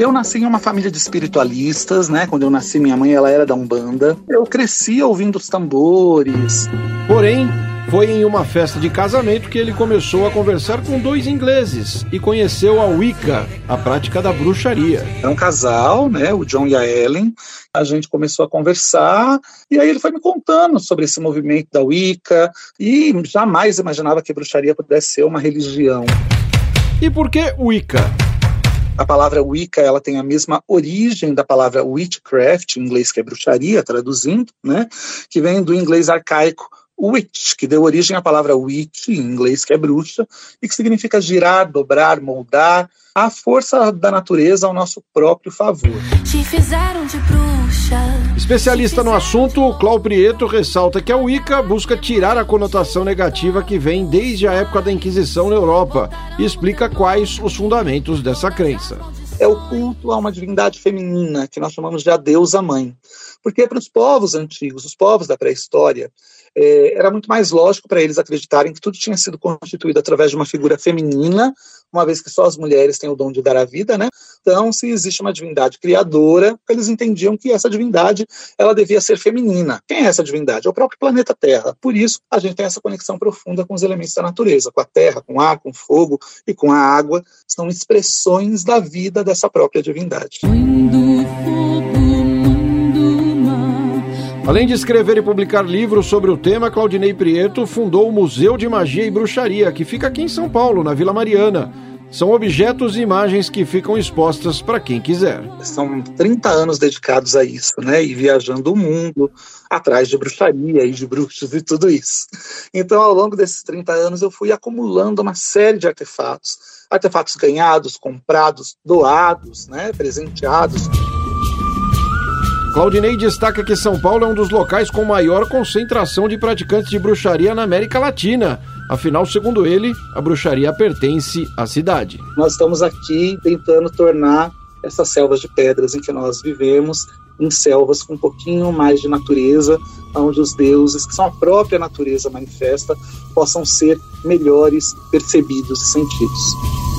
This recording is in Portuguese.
Eu nasci em uma família de espiritualistas, né? Quando eu nasci, minha mãe ela era da Umbanda. Eu cresci ouvindo os tambores. Porém, foi em uma festa de casamento que ele começou a conversar com dois ingleses e conheceu a Wicca, a prática da bruxaria. É um casal, né? O John e a Ellen. A gente começou a conversar e aí ele foi me contando sobre esse movimento da Wicca e jamais imaginava que bruxaria pudesse ser uma religião. E por que Wicca? A palavra Wicca ela tem a mesma origem da palavra witchcraft, em inglês que é bruxaria, traduzindo, né? Que vem do inglês arcaico witch, que deu origem à palavra witch, em inglês, que é bruxa, e que significa girar, dobrar, moldar a força da natureza ao nosso próprio favor. Te fizeram de bruxa. Especialista no assunto, Clau Prieto ressalta que a Wicca busca tirar a conotação negativa que vem desde a época da Inquisição na Europa e explica quais os fundamentos dessa crença. É o culto a uma divindade feminina, que nós chamamos de a deusa mãe. Porque para os povos antigos, os povos da pré-história, é, era muito mais lógico para eles acreditarem que tudo tinha sido constituído através de uma figura feminina, uma vez que só as mulheres têm o dom de dar a vida, né? Então, se existe uma divindade criadora, eles entendiam que essa divindade ela devia ser feminina. Quem é essa divindade? É o próprio planeta Terra. Por isso, a gente tem essa conexão profunda com os elementos da natureza, com a terra, com o ar, com o fogo e com a água. São expressões da vida dessa própria divindade. Além de escrever e publicar livros sobre o tema, Claudinei Prieto fundou o Museu de Magia e Bruxaria, que fica aqui em São Paulo, na Vila Mariana. São objetos e imagens que ficam expostas para quem quiser. São 30 anos dedicados a isso, né? E viajando o mundo atrás de bruxaria e de bruxos e tudo isso. Então, ao longo desses 30 anos, eu fui acumulando uma série de artefatos. Artefatos ganhados, comprados, doados, né? Presenteados. Claudinei destaca que São Paulo é um dos locais com maior concentração de praticantes de bruxaria na América Latina. Afinal, segundo ele, a bruxaria pertence à cidade. Nós estamos aqui tentando tornar essas selvas de pedras em que nós vivemos em selvas com um pouquinho mais de natureza, onde os deuses, que são a própria natureza manifesta, possam ser melhores percebidos e sentidos.